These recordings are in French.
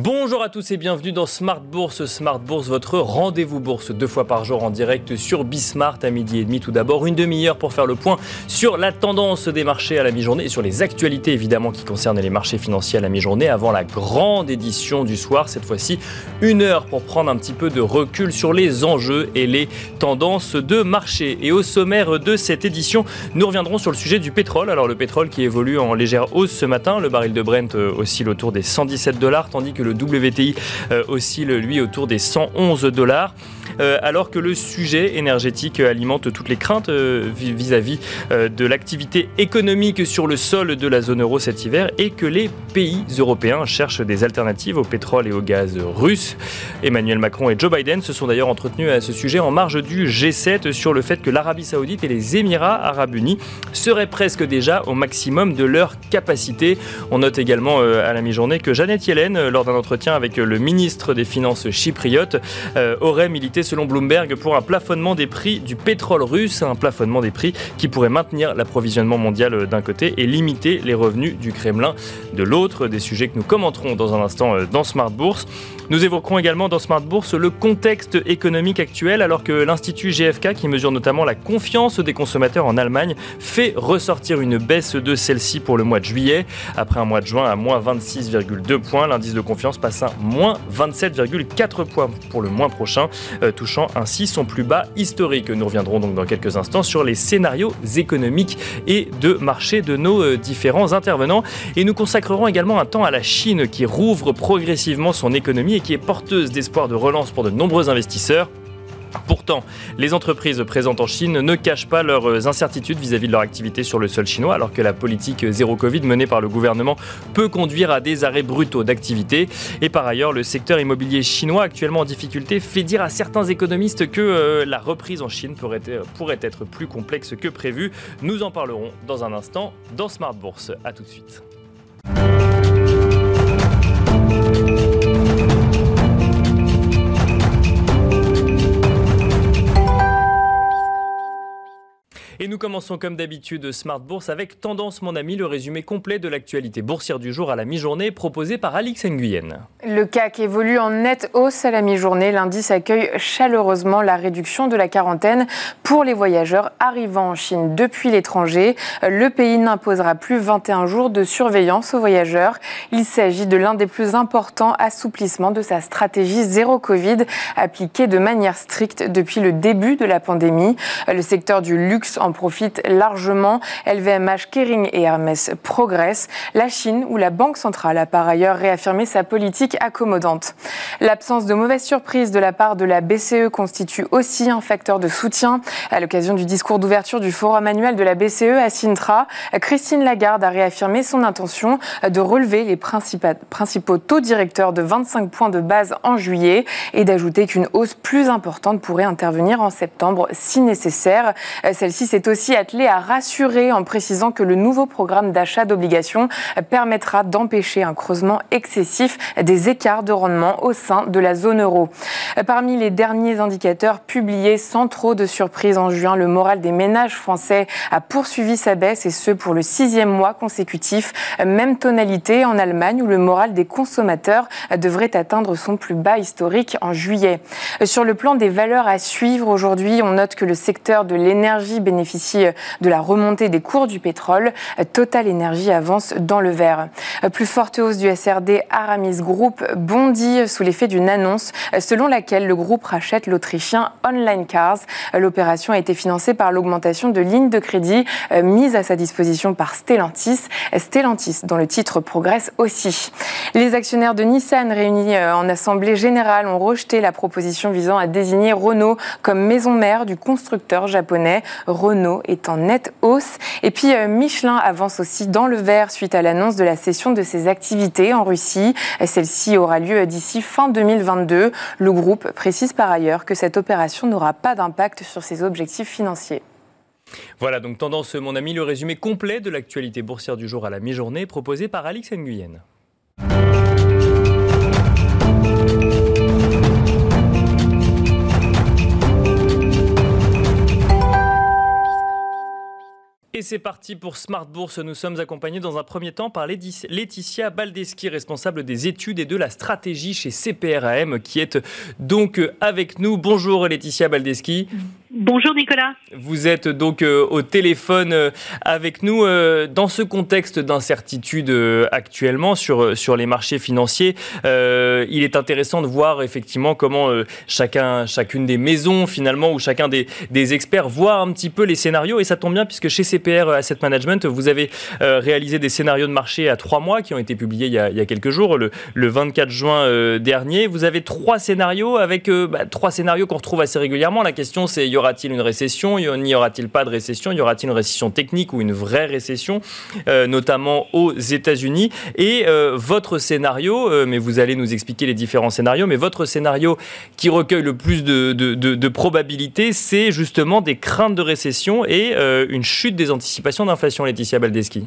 Bonjour à tous et bienvenue dans Smart Bourse. Smart Bourse, votre rendez-vous bourse deux fois par jour en direct sur Bismart à midi et demi. Tout d'abord, une demi-heure pour faire le point sur la tendance des marchés à la mi-journée et sur les actualités évidemment qui concernent les marchés financiers à la mi-journée avant la grande édition du soir. Cette fois-ci, une heure pour prendre un petit peu de recul sur les enjeux et les tendances de marché. Et au sommaire de cette édition, nous reviendrons sur le sujet du pétrole. Alors le pétrole qui évolue en légère hausse ce matin. Le baril de Brent euh, oscille autour des 117 dollars tandis que que le WTI euh, oscille lui autour des 111 dollars. Euh, alors que le sujet énergétique alimente toutes les craintes euh, vis-à-vis de l'activité économique sur le sol de la zone euro cet hiver et que les pays européens cherchent des alternatives au pétrole et au gaz russe. Emmanuel Macron et Joe Biden se sont d'ailleurs entretenus à ce sujet en marge du G7 sur le fait que l'Arabie saoudite et les Émirats arabes unis seraient presque déjà au maximum de leur capacité. On note également à la mi-journée que Jeannette Yellen, lors d'un entretien avec le ministre des Finances chypriote, euh, aurait milité selon Bloomberg pour un plafonnement des prix du pétrole russe, un plafonnement des prix qui pourrait maintenir l'approvisionnement mondial d'un côté et limiter les revenus du Kremlin de l'autre, des sujets que nous commenterons dans un instant euh, dans Smart Bourse. Nous évoquerons également dans Smart Bourse le contexte économique actuel alors que l'Institut GFK, qui mesure notamment la confiance des consommateurs en Allemagne, fait ressortir une baisse de celle-ci pour le mois de juillet. Après un mois de juin à moins 26,2 points, l'indice de confiance passe à moins 27,4 points pour le mois prochain, euh, touchant ainsi son plus bas historique. Nous reviendrons donc dans quelques instants sur les scénarios économiques et de marché de nos euh, différents intervenants. Et nous consacrerons également un temps à la Chine qui rouvre progressivement son économie et qui est porteuse d'espoir de relance pour de nombreux investisseurs. Pourtant, les entreprises présentes en Chine ne cachent pas leurs incertitudes vis-à-vis de leur activité sur le sol chinois, alors que la politique zéro Covid menée par le gouvernement peut conduire à des arrêts brutaux d'activité. Et par ailleurs, le secteur immobilier chinois, actuellement en difficulté, fait dire à certains économistes que euh, la reprise en Chine pourrait, être plus complexe que prévu. Nous en parlerons dans un instant dans Smart Bourse. A tout de suite. Et nous commençons comme d'habitude Smart Bourse avec Tendance mon ami, le résumé complet de l'actualité boursière du jour à la mi-journée proposé par Alix Nguyen. Le CAC évolue en nette hausse à la mi-journée. L'indice accueille chaleureusement la réduction de la quarantaine pour les voyageurs arrivant en Chine depuis l'étranger. Le pays n'imposera plus 21 jours de surveillance aux voyageurs. Il s'agit de l'un des plus importants assouplissements de sa stratégie zéro Covid appliquée de manière stricte depuis le début de la pandémie. Le secteur du luxe en profite largement. LVMH, Kering et Hermès progressent. La Chine, où la Banque centrale a par ailleurs réaffirmé sa politique accommodante. L'absence de mauvaises surprises de la part de la BCE constitue aussi un facteur de soutien. À l'occasion du discours d'ouverture du forum annuel de la BCE à Sintra, Christine Lagarde a réaffirmé son intention de relever les principaux taux directeurs de 25 points de base en juillet et d'ajouter qu'une hausse plus importante pourrait intervenir en septembre si nécessaire. Celle-ci s'est est aussi attelé à rassurer en précisant que le nouveau programme d'achat d'obligations permettra d'empêcher un creusement excessif des écarts de rendement au sein de la zone euro. Parmi les derniers indicateurs publiés sans trop de surprise en juin, le moral des ménages français a poursuivi sa baisse et ce pour le sixième mois consécutif. Même tonalité en Allemagne où le moral des consommateurs devrait atteindre son plus bas historique en juillet. Sur le plan des valeurs à suivre aujourd'hui, on note que le secteur de l'énergie bénéficie bénéficie euh, de la remontée des cours du pétrole. Euh, Total Energy avance dans le vert. Euh, plus forte hausse du SRD, Aramis Group bondit sous l'effet d'une annonce selon laquelle le groupe rachète l'Autrichien Online Cars. L'opération a été financée par l'augmentation de lignes de crédit mises à sa disposition par Stellantis. Stellantis, dont le titre progresse aussi. Les actionnaires de Nissan réunis en assemblée générale ont rejeté la proposition visant à désigner Renault comme maison mère du constructeur japonais. Renault est en nette hausse. Et puis euh, Michelin avance aussi dans le vert suite à l'annonce de la cession de ses activités en Russie. Celle-ci aura lieu d'ici fin 2022. Le groupe précise par ailleurs que cette opération n'aura pas d'impact sur ses objectifs financiers. Voilà donc tendance mon ami, le résumé complet de l'actualité boursière du jour à la mi-journée proposé par Alix Nguyen. Et c'est parti pour Smart Bourse. Nous sommes accompagnés dans un premier temps par Laetitia Baldeschi, responsable des études et de la stratégie chez CPRAM, qui est donc avec nous. Bonjour Laetitia Baldeschi. Bonjour Nicolas. Vous êtes donc euh, au téléphone euh, avec nous euh, dans ce contexte d'incertitude actuellement sur, sur les marchés financiers. il est intéressant de voir effectivement comment chacun, chacune des maisons finalement ou chacun des, des experts voit un petit peu les scénarios et ça tombe bien puisque chez CPR Asset Management vous avez réalisé des scénarios de marché à trois mois qui ont été publiés il y a, quelques jours, le, le 24 juin dernier. Vous avez trois scénarios avec bah, trois scénarios qu'on retrouve assez régulièrement. La question c'est y aura-t-il une récession? N'y aura-t-il pas de récession? Y aura-t-il une récession technique ou une vraie récession, euh, notamment aux États-Unis? Et euh, votre scénario, euh, mais vous allez nous expliquer les différents scénarios, mais votre scénario qui recueille le plus de, de, de probabilités, c'est justement des craintes de récession et une chute des anticipations d'inflation, Laetitia Baldeschi?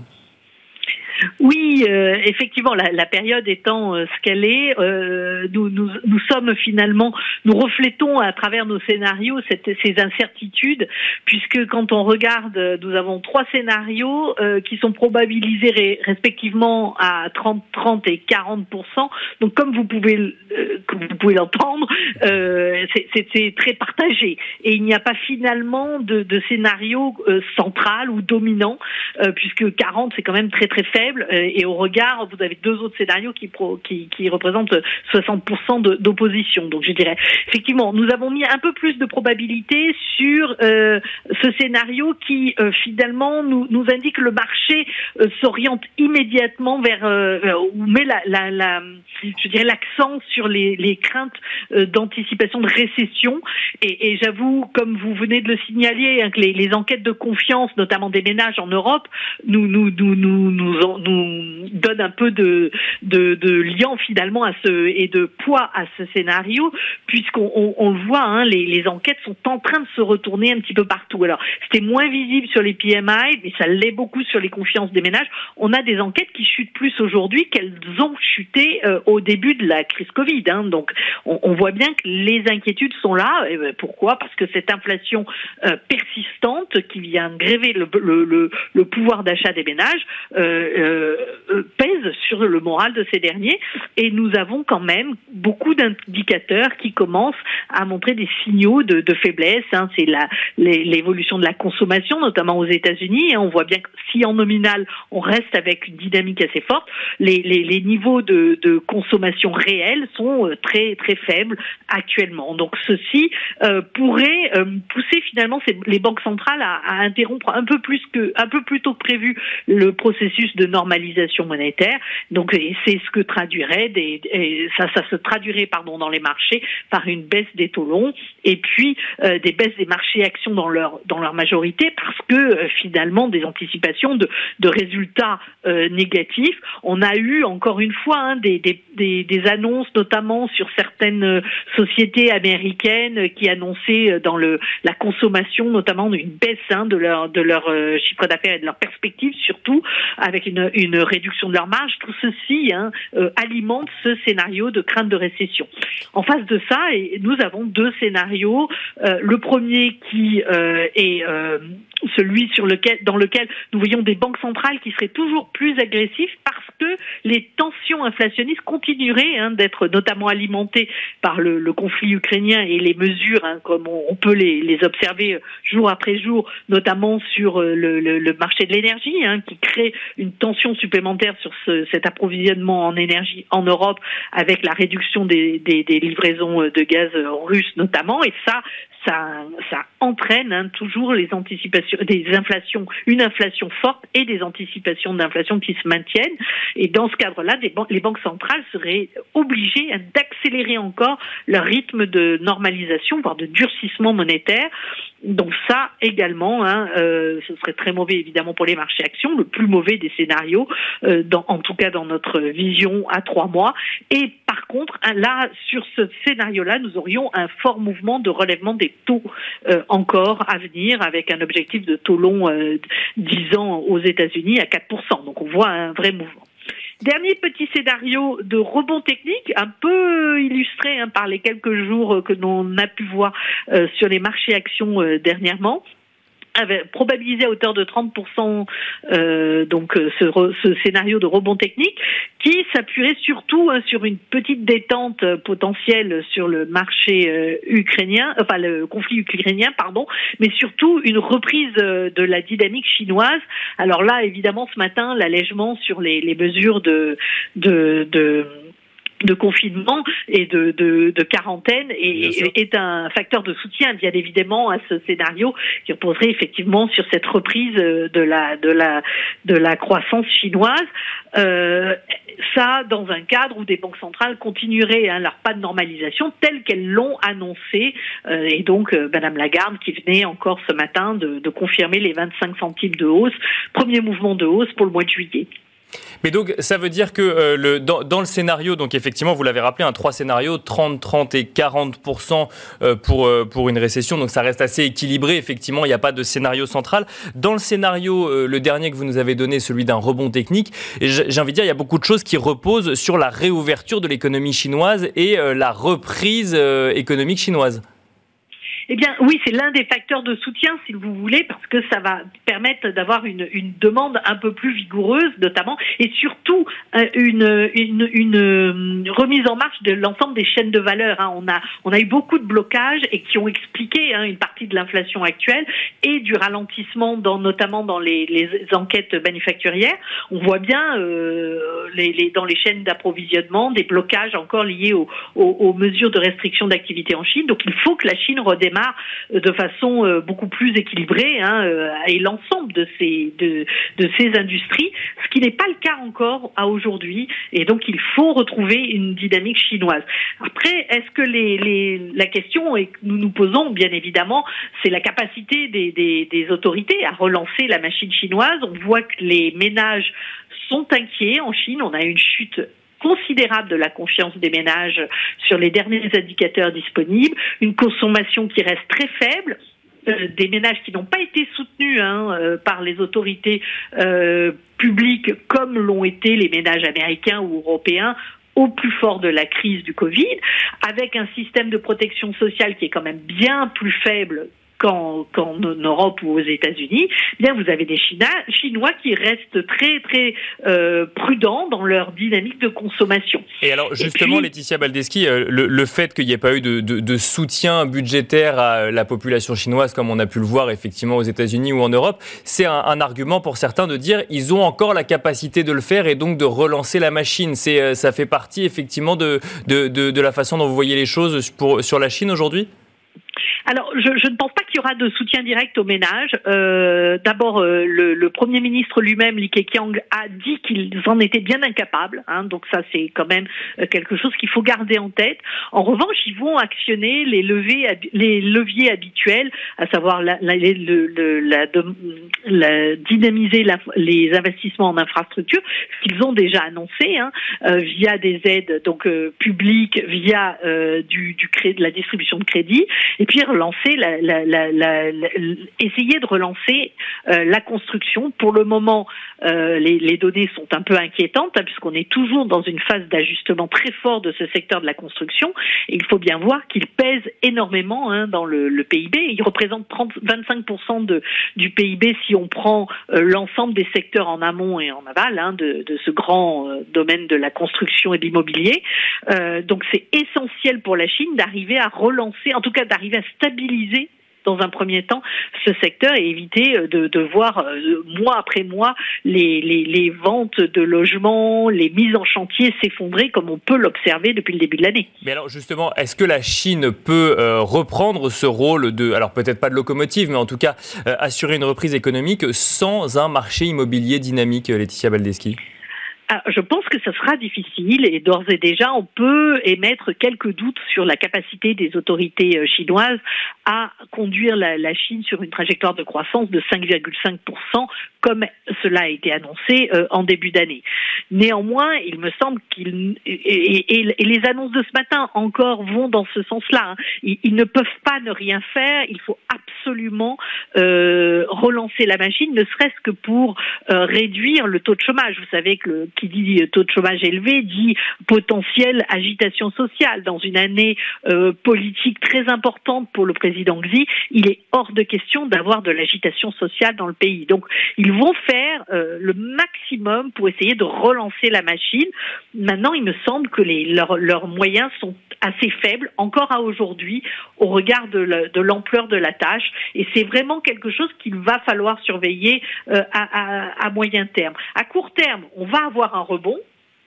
Oui, euh, effectivement, la, période étant euh, ce qu'elle est, euh, nous, nous, sommes finalement, nous reflétons à travers nos scénarios ces incertitudes, puisque quand on regarde, nous avons trois scénarios qui sont probabilisés respectivement à 30, 30 et 40 Donc, comme vous pouvez, pouvez l'entendre, c'est très partagé, et il n'y a pas finalement de, de scénario central ou dominant, puisque 40 c'est quand même très très faible euh, et au regard, vous avez deux autres scénarios qui, représentent 60% d'opposition. Donc je dirais, effectivement, nous avons mis un peu plus de probabilité sur euh, ce scénario qui euh, finalement nous, indique que le marché s'oriente immédiatement vers ou met l'accent sur les, craintes d'anticipation de récession. Et, j'avoue, comme vous venez de le signaler, hein, que les, enquêtes de confiance, notamment des ménages en Europe, nous nous, nous, nous donne un peu de, de, de, lien finalement à ce et de poids à ce scénario, puisqu'on on, on le voit, hein, les, les, enquêtes sont en train de se retourner un petit peu partout. Alors c'était moins visible sur les PMI, mais ça l'est beaucoup sur les confiances des ménages. On a des enquêtes qui chutent plus aujourd'hui qu'elles ont chuté euh, au début de la crise Covid. Hein. Donc on, on, voit bien que les inquiétudes sont là. Et ben, pourquoi? Parce que cette inflation euh, persistante qui vient gréver le, le, le, le pouvoir d'achat des ménages euh, euh, pèse sur le moral de ces derniers et nous avons quand même beaucoup d'indicateurs qui commencent à montrer des signaux de, faiblesse. Hein. C'est l'évolution de la consommation, notamment aux États-Unis. On voit bien que si en nominal on reste avec une dynamique assez forte, les, niveaux de, consommation réels sont euh, très très faibles actuellement. Donc ceci euh, pourrait euh, pousser finalement les banques centrales à, à, interrompre un peu plus que un peu plus tôt que prévu le processus de normalisation normalisation monétaire. Donc c'est ce que traduirait des, ça, se traduirait pardon dans les marchés par une baisse des taux longs et puis euh, des baisses des marchés actions dans leur dans leur majorité parce que euh, finalement des anticipations de, de résultats euh, négatifs. On a eu encore une fois hein, des, des, des, des, annonces notamment sur certaines sociétés américaines qui annonçaient dans le la consommation notamment une baisse hein, de leur de leur chiffre d'affaires et de leur perspective surtout avec une, une réduction de leur marge, tout ceci hein, euh, alimente ce scénario de crainte de récession. En face de ça, et nous avons deux scénarios. Euh, le premier qui euh, est celui sur lequel, dans lequel nous voyons des banques centrales qui seraient toujours plus agressives parce que les tensions inflationnistes continueraient hein, d'être notamment alimentées par le, conflit ukrainien et les mesures, hein, comme on, peut les, observer jour après jour, notamment sur le, marché de l'énergie, qui crée une tension supplémentaire sur ce, cet approvisionnement en énergie en Europe avec la réduction des, des, livraisons de gaz russes notamment. Et ça, ça, ça entraîne hein, toujours les anticipations, des inflations, une inflation forte et des anticipations d'inflation qui se maintiennent. Et dans ce cadre-là, les banques centrales seraient obligées d'accélérer encore leur rythme de normalisation, voire de durcissement monétaire. Donc ça également, hein, euh, ce serait très mauvais évidemment pour les marchés actions, le plus mauvais des scénarios, euh, dans, en tout cas dans notre vision à trois mois. Et par contre, hein, là, sur ce scénario-là, nous aurions un fort mouvement de relèvement des taux euh, encore à venir, avec un objectif de taux long euh, 10 ans aux États-Unis à 4%. Donc on voit un vrai mouvement. Dernier petit scénario de rebond technique, un peu illustré hein, par les quelques jours que l'on a pu voir euh, sur les marchés actions euh, dernièrement avait probabilisé à hauteur de 30% euh, donc euh, ce, ce, scénario de rebond technique qui s'appuierait surtout hein, sur une petite détente potentielle sur le marché euh, ukrainien, enfin le conflit ukrainien, pardon, mais surtout une reprise euh, de la dynamique chinoise. Alors là, évidemment, ce matin, l'allègement sur les, les mesures de, de, de de confinement et de, de, de quarantaine est, est, un facteur de soutien bien évidemment à ce scénario qui reposerait effectivement sur cette reprise de la de la de la croissance chinoise. Euh, ça dans un cadre où des banques centrales continueraient hein, leur pas de normalisation tel qu'elles l'ont annoncé euh, et donc euh, Madame Lagarde qui venait encore ce matin de, de confirmer les 25 centimes de hausse, premier mouvement de hausse pour le mois de juillet. Mais donc, ça veut dire que euh, dans, le scénario, donc effectivement, vous l'avez rappelé, un trois scénarios, 30, 30 et 40 euh, pour, euh, pour une récession, donc ça reste assez équilibré. Effectivement, il n'y a pas de scénario central. Dans le scénario, le dernier que vous nous avez donné, celui d'un rebond technique, j'ai envie de dire, il y a beaucoup de choses qui reposent sur la réouverture de l'économie chinoise et la reprise économique chinoise. Eh bien, oui, c'est l'un des facteurs de soutien, si vous voulez, parce que ça va permettre d'avoir une, demande un peu plus vigoureuse, notamment, et surtout euh, une, euh, remise en marche de l'ensemble des chaînes de valeur. Hein. On, a, on a eu beaucoup de blocages et qui ont expliqué hein, une partie de l'inflation actuelle et du ralentissement, dans, notamment dans les, enquêtes manufacturières. On voit bien euh, dans les chaînes d'approvisionnement des blocages encore liés aux mesures de restriction d'activité en Chine. Donc, il faut que la Chine redémarre euh, de façon euh, beaucoup plus équilibrée hein, euh, et l'ensemble de ces industries, ce qui n'est pas le cas encore à aujourd'hui. Et donc il faut retrouver une dynamique chinoise. Après, est-ce que les, la question que nous nous posons bien évidemment, c'est la capacité des, des, des autorités à relancer la machine chinoise. On voit que les ménages sont inquiets en Chine. On a une chute considérable de la confiance des ménages sur les derniers indicateurs disponibles, une consommation qui reste très faible. Euh, des ménages qui n'ont pas été soutenus hein, euh, par les autorités euh, publiques comme l'ont été les ménages américains ou européens au plus fort de la crise du Covid, avec un système de protection sociale qui est quand même bien plus faible qu'en Europe ou aux États-Unis, eh bien vous avez des Chinois qui restent très très euh, prudents dans leur dynamique de consommation. Et alors justement, Laetitia Baldeschi, euh, le, fait qu'il n'y ait pas eu de, soutien budgétaire à la population chinoise comme on a pu le voir effectivement aux États-Unis ou en Europe, c'est un, argument pour certains de dire ils ont encore la capacité de le faire et donc de relancer la machine. C'est euh, ça fait partie effectivement de, de, de, la façon dont vous voyez les choses pour, sur la Chine aujourd'hui? Alors, je, je, ne pense pas qu'il y aura de soutien direct aux ménages. Euh, D'abord, euh, le, le, Premier ministre lui-même, Li Keqiang, a dit qu'ils en étaient bien incapables. Hein, donc ça, c'est quand même euh, quelque chose qu'il faut garder en tête. En revanche, ils vont actionner les, levées, les leviers habituels, à savoir la, la, la, la dynamiser les investissements en infrastructure, ce qu'ils ont déjà annoncé hein, euh, via des aides donc publiques, via du, du cré, de la distribution de crédit, et puis relancer, la, la, la, essayer de relancer euh, la construction. Pour le moment, euh, les, données sont un peu inquiétantes hein, puisqu'on est toujours dans une phase d'ajustement très fort de ce secteur de la construction. Il faut bien voir qu'il pèse énormément hein, dans le, PIB. Il représente 30, 25% de, du PIB si on prend euh, l'ensemble des secteurs en amont et en aval hein, de, de, ce grand domaine de la construction et de l'immobilier. donc c'est essentiel pour la Chine d'arriver à relancer, en tout cas d'arriver à stabiliser dans un premier temps ce secteur et éviter euh, de, voir euh, mois après mois les, ventes de logements, les mises en chantier s'effondrer comme on peut l'observer depuis le début de l'année. Mais alors justement, est-ce que la Chine peut euh, reprendre ce rôle de, alors peut-être pas de locomotive, mais en tout cas assurer une reprise économique sans un marché immobilier dynamique, Laetitia Baldeschi? Je pense que ce sera difficile et d'ores et déjà, on peut émettre quelques doutes sur la capacité des autorités euh, chinoises à conduire la, Chine sur une trajectoire de croissance de 5,5% comme cela a été annoncé euh, en début d'année. Néanmoins, il me semble qu'il et, les annonces de ce matin encore vont dans ce sens-là. Hein. Ils, ne peuvent pas ne rien faire. Il faut absolument euh, relancer la machine, ne serait-ce que pour réduire le taux de chômage. Vous savez que qui dit taux de chômage élevé dit potentielle agitation sociale. Dans une année politique très importante pour le président Xi, il est hors de question d'avoir de l'agitation sociale dans le pays. Donc, ils vont faire le maximum pour essayer de relancer la machine. Maintenant, il me semble que leurs, moyens sont assez faibles, encore à aujourd'hui, au regard de l'ampleur de, la tâche. Et c'est vraiment quelque chose qu'il va falloir surveiller euh, à, à moyen terme. À court terme, on va avoir un rebond,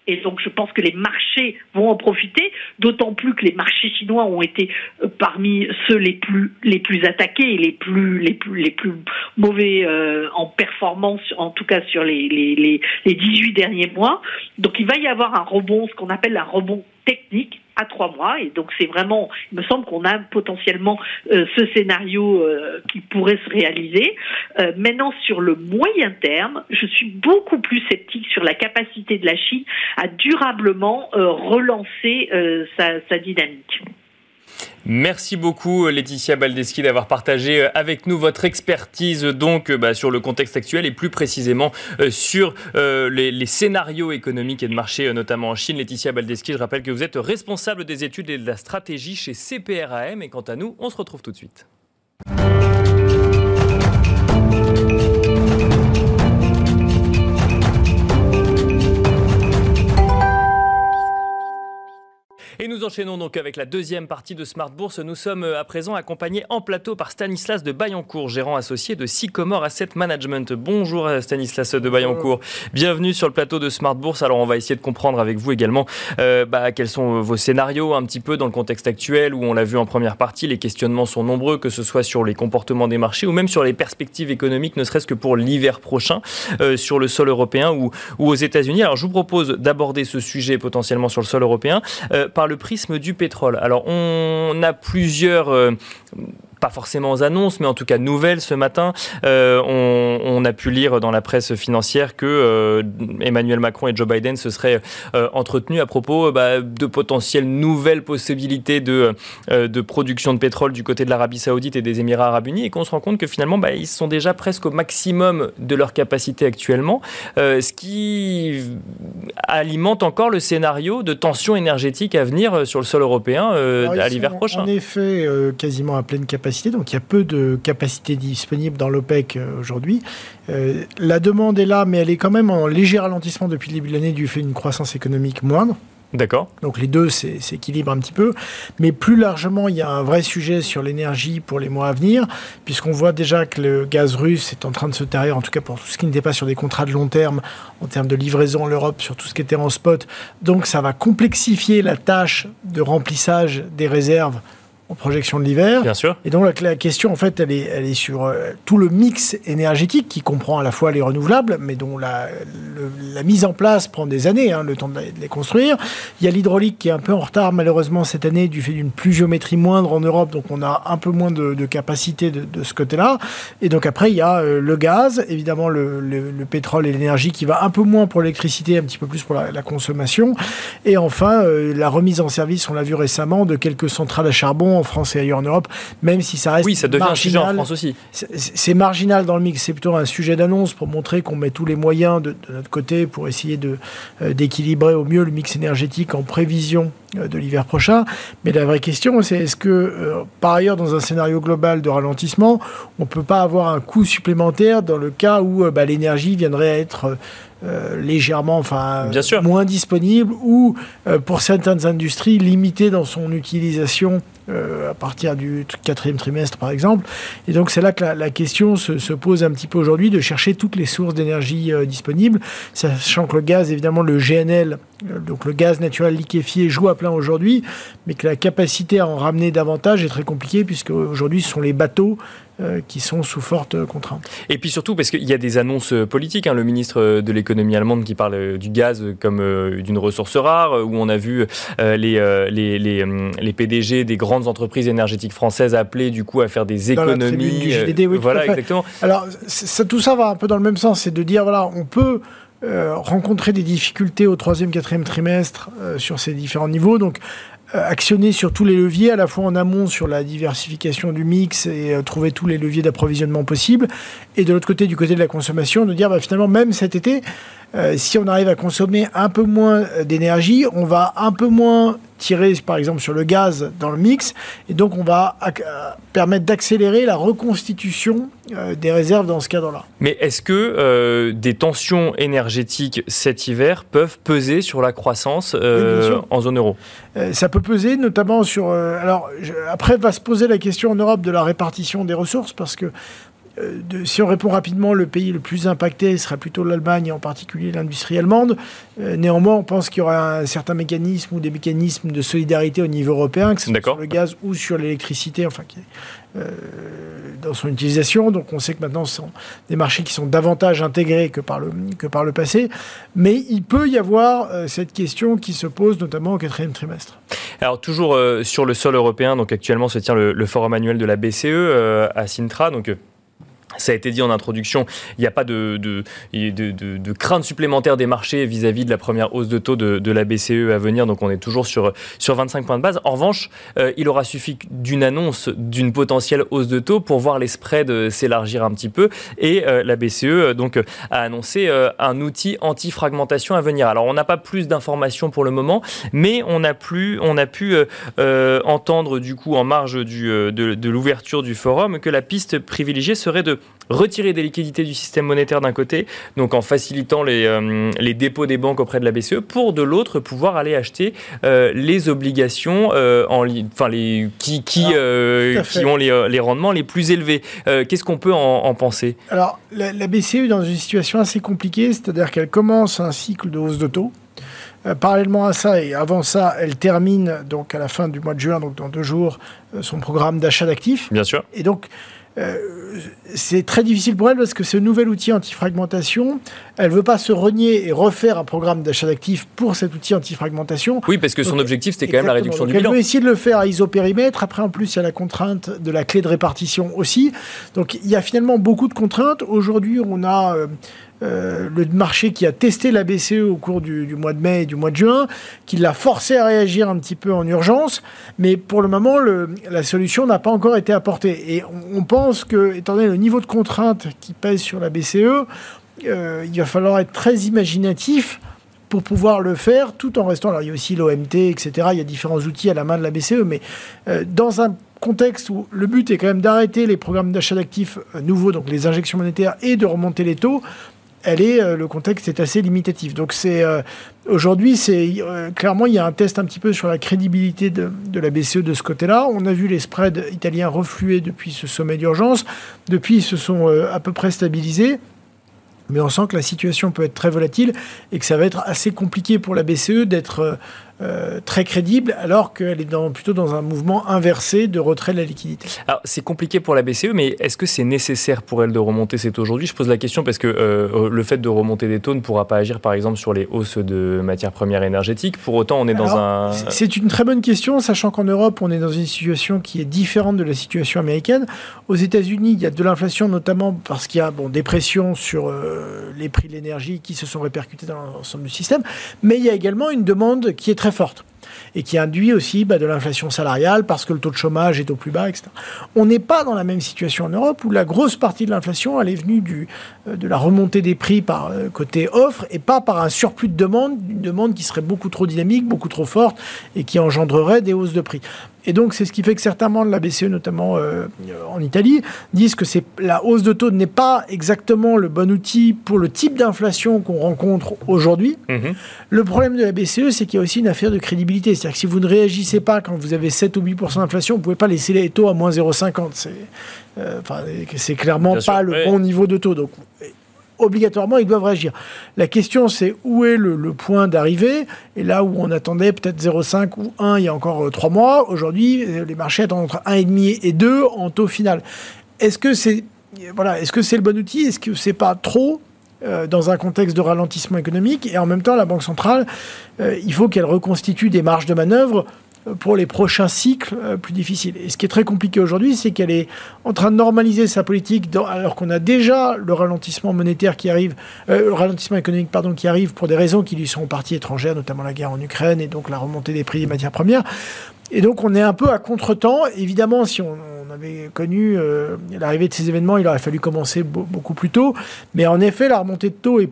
et donc je pense que les marchés vont en profiter, d'autant plus que les marchés chinois ont été euh, parmi ceux les plus attaqués et les plus les plus les plus mauvais euh, en performance, en tout cas sur les, les les les 18 derniers mois. Donc il va y avoir un rebond, ce qu'on appelle un rebond technique à trois mois. Et donc c'est vraiment, il me semble qu'on a potentiellement euh, ce scénario euh, qui pourrait se réaliser. Euh, maintenant, sur le moyen terme, je suis beaucoup plus sceptique sur la capacité de la Chine à durablement relancer sa, sa dynamique. Merci beaucoup Laetitia Baldeschi d'avoir partagé euh, avec nous votre expertise donc euh, bah, sur le contexte actuel et plus précisément euh, sur les, scénarios économiques et de marché notamment en Chine. Laetitia Baldeschi, je rappelle que vous êtes responsable des études et de la stratégie chez CPRAM et quant à nous, on se retrouve tout de suite. Et nous enchaînons donc avec la deuxième partie de Smart Bourse. Nous sommes euh, à présent accompagnés en plateau par Stanislas de Bayancourt, gérant associé de Sycomore Asset Management. Bonjour euh, Stanislas de Bayancourt. Bienvenue sur le plateau de Smart Bourse. Alors on va essayer de comprendre avec vous également euh, bah, quels sont vos scénarios un petit peu dans le contexte actuel où on l'a vu en première partie, les questionnements sont nombreux, que ce soit sur les comportements des marchés ou même sur les perspectives économiques, ne serait-ce que pour l'hiver prochain sur le sol européen ou, ou aux États-Unis. Alors je vous propose d'aborder ce sujet potentiellement sur le sol européen par le prisme du pétrole. Alors, on a plusieurs euh, pas forcément aux annonces, mais en tout cas nouvelles ce matin. Euh, on, a pu lire dans la presse financière que euh, Emmanuel Macron et Joe Biden se seraient euh, entretenus à propos bah, de potentielles nouvelles possibilités de, de production de pétrole du côté de l'Arabie Saoudite et des Émirats Arabes Unis, et qu'on se rend compte que finalement, bah, ils sont déjà presque au maximum de leur capacité actuellement, ce qui alimente encore le scénario de tension énergétique à venir sur le sol européen à l'hiver prochain. En effet, quasiment à pleine capacité donc il y a peu de capacité disponible dans l'OPEC euh, aujourd'hui. Euh, la demande est là, mais elle est quand même en léger ralentissement depuis le début de l'année du fait d'une croissance économique moindre. D'accord. Donc les deux s'équilibrent un petit peu. Mais plus largement, il y a un vrai sujet sur l'énergie pour les mois à venir, puisqu'on voit déjà que le gaz russe est en train de se tarir, en tout cas pour tout ce qui n'était pas sur des contrats de long terme, en termes de livraison en Europe, sur tout ce qui était en spot. Donc ça va complexifier la tâche de remplissage des réserves en projection de l'hiver. Bien sûr. Et donc la, question, en fait, elle est, elle est sur euh, tout le mix énergétique qui comprend à la fois les renouvelables, mais dont la, la mise en place prend des années, hein, le temps de, les construire. Il y a l'hydraulique qui est un peu en retard, malheureusement, cette année, du fait d'une pluviométrie moindre en Europe, donc on a un peu moins de, de capacité de, de ce côté-là. Et donc après, il y a euh, le gaz, évidemment le, le, pétrole et l'énergie qui va un peu moins pour l'électricité, un petit peu plus pour la, consommation. Et enfin, euh, la remise en service, on l'a vu récemment, de quelques centrales à charbon en France et ailleurs en Europe, même si ça reste. Oui, ça devient un sujet en France aussi. C'est marginal dans le mix, c'est plutôt un sujet d'annonce pour montrer qu'on met tous les moyens de, notre côté pour essayer euh, d'équilibrer au mieux le mix énergétique en prévision euh, de l'hiver prochain. Mais la vraie question, c'est est-ce que, euh, par ailleurs, dans un scénario global de ralentissement, on ne peut pas avoir un coût supplémentaire dans le cas où bah, l'énergie viendrait à être légèrement, enfin, moins disponible ou pour certaines industries limitée dans son utilisation euh, à partir du quatrième trimestre, par exemple. Et donc, c'est là que la, question se, pose un petit peu aujourd'hui, de chercher toutes les sources d'énergie euh, disponibles, sachant que le gaz, évidemment, le GNL, donc le gaz naturel liquéfié, joue à plein aujourd'hui, mais que la capacité à en ramener davantage est très compliquée, puisque aujourd'hui, ce sont les bateaux euh, qui sont sous forte contrainte. Et puis surtout parce qu'il y a des annonces euh, politiques. Hein, le ministre de l'économie allemande qui parle euh, du gaz comme d'une ressource rare, où on a vu les, les, les, les, PDG des grandes entreprises énergétiques françaises appeler du coup à faire des économies. du GDD, oui, voilà, exactement. Alors ça, tout ça va un peu dans le même sens, c'est de dire voilà, on peut rencontrer des difficultés au troisième, quatrième trimestre sur ces différents niveaux. Donc euh, actionner sur tous les leviers, à la fois en amont sur la diversification du mix et euh, trouver tous les leviers d'approvisionnement possibles, et de l'autre côté, du côté de la consommation, de dire bah, finalement, même cet été, si on arrive à consommer un peu moins d'énergie, on va un peu moins tirer par exemple sur le gaz dans le mix. Et donc on va permettre d'accélérer la reconstitution des réserves dans ce cadre-là. Mais est-ce que des tensions énergétiques cet hiver peuvent peser sur la croissance en zone euro? Ça peut peser notamment sur... alors après va se poser la question en Europe de la répartition des ressources parce que euh, si on répond rapidement, le pays le plus impacté sera plutôt l'Allemagne, en particulier l'industrie allemande. Euh, néanmoins, on pense qu'il y aura un certain mécanisme ou des mécanismes de solidarité au niveau européen, que ce soit sur le gaz ou sur l'électricité, enfin, euh, dans son utilisation. Donc on sait que maintenant, ce sont des marchés qui sont davantage intégrés que par le, que par le passé. Mais il peut y avoir cette question qui se pose notamment au quatrième trimestre. Alors toujours sur le sol européen, donc actuellement se tient le, le forum annuel de la BCE à Sintra. Donc ça a été dit en introduction, il n'y a pas de, de, de, crainte supplémentaire des marchés vis-à-vis de la première hausse de taux de, la BCE à venir, donc on est toujours sur, sur 25 points de base. En revanche, euh, il aura suffi d'une annonce d'une potentielle hausse de taux pour voir les spreads euh, s'élargir un petit peu, et euh, la BCE donc, a annoncé un outil anti-fragmentation à venir. Alors on n'a pas plus d'informations pour le moment, mais on a, plus, on a pu entendre du coup en marge du, de l'ouverture du forum que la piste privilégiée serait de retirer des liquidités du système monétaire d'un côté, donc en facilitant les, euh, les, dépôts des banques auprès de la BCE, pour de l'autre pouvoir aller acheter euh, les obligations euh, en, enfin les, qui, qui, qui ont les, les, rendements les plus élevés. Qu'est-ce qu'on peut en, penser? Alors la, BCE est dans une situation assez compliquée, c'est-à-dire qu'elle commence un cycle de hausse de taux. parallèlement à ça, et avant ça, elle termine donc à la fin du mois de juin, donc dans deux jours, son programme d'achat d'actifs. Bien sûr. Et donc, euh, c'est très difficile pour elle parce que ce nouvel outil anti-fragmentation, elle veut pas se renier et refaire un programme d'achat d'actifs pour cet outil anti-fragmentation. Oui, parce que son objectif, c'était quand même la réduction du bilan. Elle veut essayer de le faire à isopérimètre. Après, en plus, il y a la contrainte de la clé de répartition aussi. Donc, il y a finalement beaucoup de contraintes. Aujourd'hui, on a euh, euh, le marché qui a testé la BCE au cours du, mois de mai et du mois de juin, qui l'a forcé à réagir un petit peu en urgence, mais pour le moment, la solution n'a pas encore été apportée. Et on, pense que, étant donné le niveau de contrainte qui pèse sur la BCE, euh, il va falloir être très imaginatif pour pouvoir le faire tout en restant. Alors il y a aussi l'OMT, etc. Il y a différents outils à la main de la BCE, mais euh, dans un contexte où le but est quand même d'arrêter les programmes d'achat d'actifs nouveaux, donc les injections monétaires, et de remonter les taux, elle est, euh, le contexte est assez limitatif. Donc euh, aujourd'hui, c'est euh, clairement il y a un test un petit peu sur la crédibilité de, de la BCE de ce côté-là. On a vu les spreads italiens refluer depuis ce sommet d'urgence. Depuis, ils se sont à peu près stabilisés. Mais on sent que la situation peut être très volatile et que ça va être assez compliqué pour la BCE d'être euh, très crédible, alors qu'elle est dans, plutôt dans un mouvement inversé de retrait de la liquidité. Alors c'est compliqué pour la BCE, mais est-ce que c'est nécessaire pour elle de remonter ces taux aujourd'hui? Je pose la question parce que euh, le fait de remonter des taux ne pourra pas agir, par exemple, sur les hausses de matières premières énergétiques. Pour autant, on est dans un... C'est une très bonne question, sachant qu'en Europe, on est dans une situation qui est différente de la situation américaine. Aux États-Unis, il y a de l'inflation, notamment parce qu'il y a bon, des pressions sur euh, les prix de l'énergie qui se sont répercutés dans l'ensemble du système, mais il y a également une demande qui est très forte et qui induit aussi bah, de l'inflation salariale parce que le taux de chômage est au plus bas, etc. On n'est pas dans la même situation en Europe où la grosse partie de l'inflation, elle est venue du, euh, de la remontée des prix par euh, côté offre et pas par un surplus de demande, une demande qui serait beaucoup trop dynamique, beaucoup trop forte et qui engendrerait des hausses de prix. Et donc, c'est ce qui fait que certains membres de la BCE, notamment euh, en Italie, disent que la hausse de taux n'est pas exactement le bon outil pour le type d'inflation qu'on rencontre aujourd'hui. Mhm. Le problème de la BCE, c'est qu'il y a aussi une affaire de crédibilité. C'est-à-dire que si vous ne réagissez pas quand vous avez 7 ou 8% d'inflation, vous ne pouvez pas laisser les taux à moins 0,50. C'est euh, c'est clairement pas le bon niveau de taux. Donc, obligatoirement, ils doivent réagir. La question, c'est où est le, point d'arrivée? Et là où on attendait peut-être 0,5 ou 1 il y a encore 3 euh, mois, aujourd'hui, euh, les marchés attendent entre 1,5 et 2 en taux final. Est-ce que c'est voilà, que c'est le bon outil? Est-ce que c'est pas trop euh, dans un contexte de ralentissement économique? Et en même temps la Banque centrale, il faut qu'elle reconstitue des marges de manœuvre pour les prochains cycles euh, plus difficiles. Et ce qui est très compliqué aujourd'hui, c'est qu'elle est en train de normaliser sa politique alors qu'on a déjà le ralentissement monétaire qui arrive, euh, le ralentissement économique pardon qui arrive pour des raisons qui lui sont parties étrangères, notamment la guerre en Ukraine et donc la remontée des prix des matières premières. Et donc on est un peu à contretemps. Évidemment, si on, avait connu euh, l'arrivée de ces événements, il aurait fallu commencer beaucoup plus tôt. Mais en effet, la remontée de taux est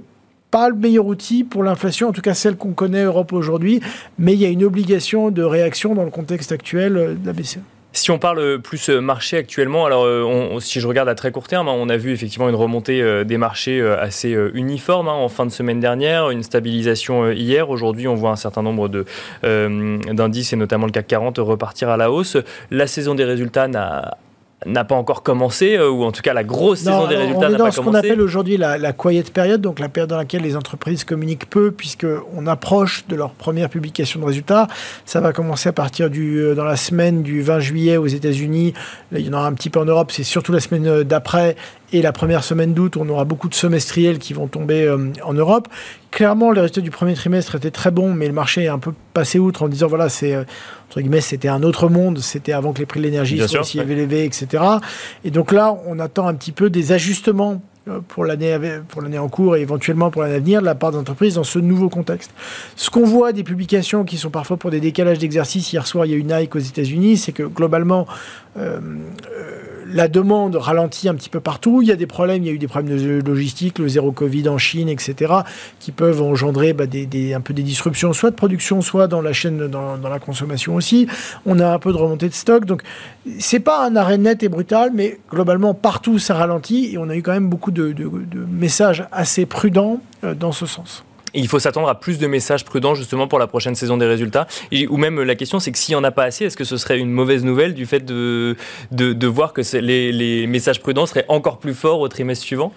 pas le meilleur outil pour l'inflation, en tout cas celle qu'on connaît Europe aujourd'hui, mais il y a une obligation de réaction dans le contexte actuel de la BCE. Si on parle plus euh, marché actuellement, alors euh, si je regarde à très court terme, hein, on a vu effectivement une remontée euh, des marchés assez uniforme hein, en fin de semaine dernière, une stabilisation hier. Aujourd'hui, on voit un certain nombre d'indices et notamment le CAC 40 repartir à la hausse. La saison des résultats n'a n'a pas encore commencé, euh, ou en tout cas la grosse saison des résultats n'a pas commencé. On est dans ce qu'on appelle aujourd'hui la, la, quiet période, donc la période dans laquelle les entreprises communiquent peu, puisqu'on approche de leur première publication de résultats. Ça va commencer à partir du, euh, dans la semaine du 20 juillet aux États-Unis. Il y en aura un petit peu en Europe, c'est surtout la semaine euh, d'après. Et la première semaine d'août, on aura beaucoup de semestriels qui vont tomber en Europe. Clairement, les résultats du premier trimestre étaient très bons, mais le marché est un peu passé outre en disant voilà, c'est entre guillemets, c'était un autre monde, c'était avant que les prix de l'énergie soient aussi élevés, etc. Et donc là, on attend un petit peu des ajustements euh, pour l'année pour l'année en cours et éventuellement pour l'année à venir de la part d'entreprises dans ce nouveau contexte. Ce qu'on voit des publications qui sont parfois pour des décalages d'exercice, hier soir il y a une Nike aux États-Unis, c'est que globalement euh, euh, la demande ralentit un petit peu partout. Il y a des problèmes, il y a eu des problèmes de logistique, le zéro Covid en Chine, etc., qui peuvent engendrer bah, des, un peu des disruptions, soit de production, soit dans la chaîne, dans, la consommation aussi. On a un peu de remontée de stock. Donc, c'est pas un arrêt net et brutal, mais globalement, partout, ça ralentit. Et on a eu quand même beaucoup de, de messages assez prudents euh, dans ce sens il faut s'attendre à plus de messages prudents justement pour la prochaine saison des résultats. ou même la question, c'est que s'il n'y en a pas assez, est-ce que ce serait une mauvaise nouvelle du fait de, voir que les, les messages prudents seraient encore plus forts au trimestre suivant?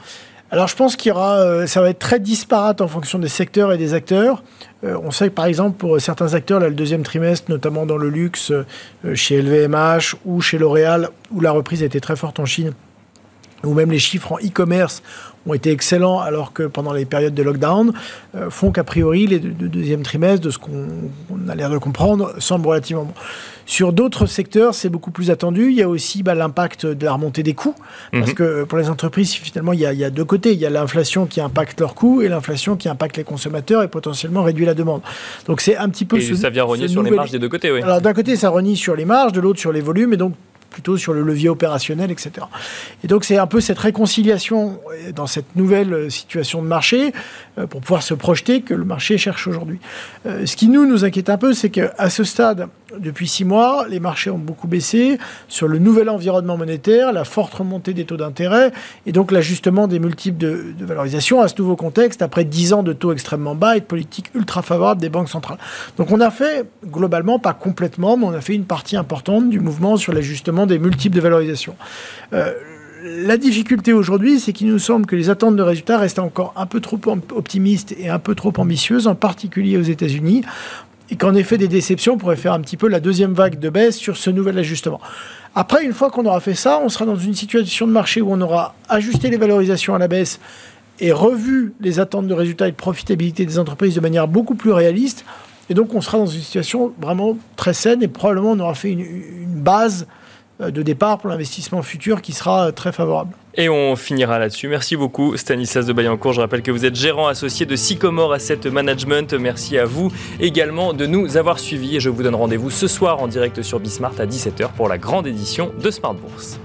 Alors je pense qu'il y aura, euh, ça va être très disparate en fonction des secteurs et des acteurs. Euh, on sait que par exemple pour certains acteurs, là, le deuxième trimestre, notamment dans le luxe, euh, chez LVMH ou chez L'Oréal, où la reprise a été très forte en Chine, ou même les chiffres en e-commerce ont été excellents alors que pendant les périodes de lockdown, euh, font qu'a priori, les deux, deuxième trimestre, de ce qu'on a l'air de comprendre, semblent relativement bons. Sur d'autres secteurs, c'est beaucoup plus attendu. Il y a aussi bah, l'impact de la remontée des coûts. Parce mhm. que pour les entreprises, finalement, il y, a, il y a deux côtés. Il y a l'inflation qui impacte leurs coûts et l'inflation qui impacte les consommateurs et potentiellement réduit la demande. Donc c'est un petit peu... Et ça vient renier sur les marges des deux côtés, oui. Alors d'un côté, ça renie sur les marges, de l'autre sur les volumes. Et donc plutôt sur le levier opérationnel, etc. Et donc c'est un peu cette réconciliation dans cette nouvelle situation de marché euh, pour pouvoir se projeter que le marché cherche aujourd'hui. Euh, ce qui nous nous inquiète un peu, c'est qu'à ce stade, depuis six mois, les marchés ont beaucoup baissé sur le nouvel environnement monétaire, la forte remontée des taux d'intérêt et donc l'ajustement des multiples de, valorisation à ce nouveau contexte après dix ans de taux extrêmement bas et de politique ultra favorable des banques centrales. Donc on a fait globalement, pas complètement, mais on a fait une partie importante du mouvement sur l'ajustement des multiples de valorisation. Euh, la difficulté aujourd'hui, c'est qu'il nous semble que les attentes de résultats restent encore un peu trop optimistes et un peu trop ambitieuses, en particulier aux États-Unis et qu'en effet des déceptions pourraient faire un petit peu la deuxième vague de baisse sur ce nouvel ajustement. Après, une fois qu'on aura fait ça, on sera dans une situation de marché où on aura ajusté les valorisations à la baisse et revu les attentes de résultats et de profitabilité des entreprises de manière beaucoup plus réaliste. Et donc, on sera dans une situation vraiment très saine et probablement on aura fait une, une base de départ pour l'investissement futur qui sera très favorable. Et on finira là-dessus. Merci beaucoup Stanislas de Bayancourt. Je rappelle que vous êtes gérant associé de Sycomore Asset Management. Merci à vous également de nous avoir suivis et je vous donne rendez-vous ce soir en direct sur Bismart à 17h pour la grande édition de Smart Bourse.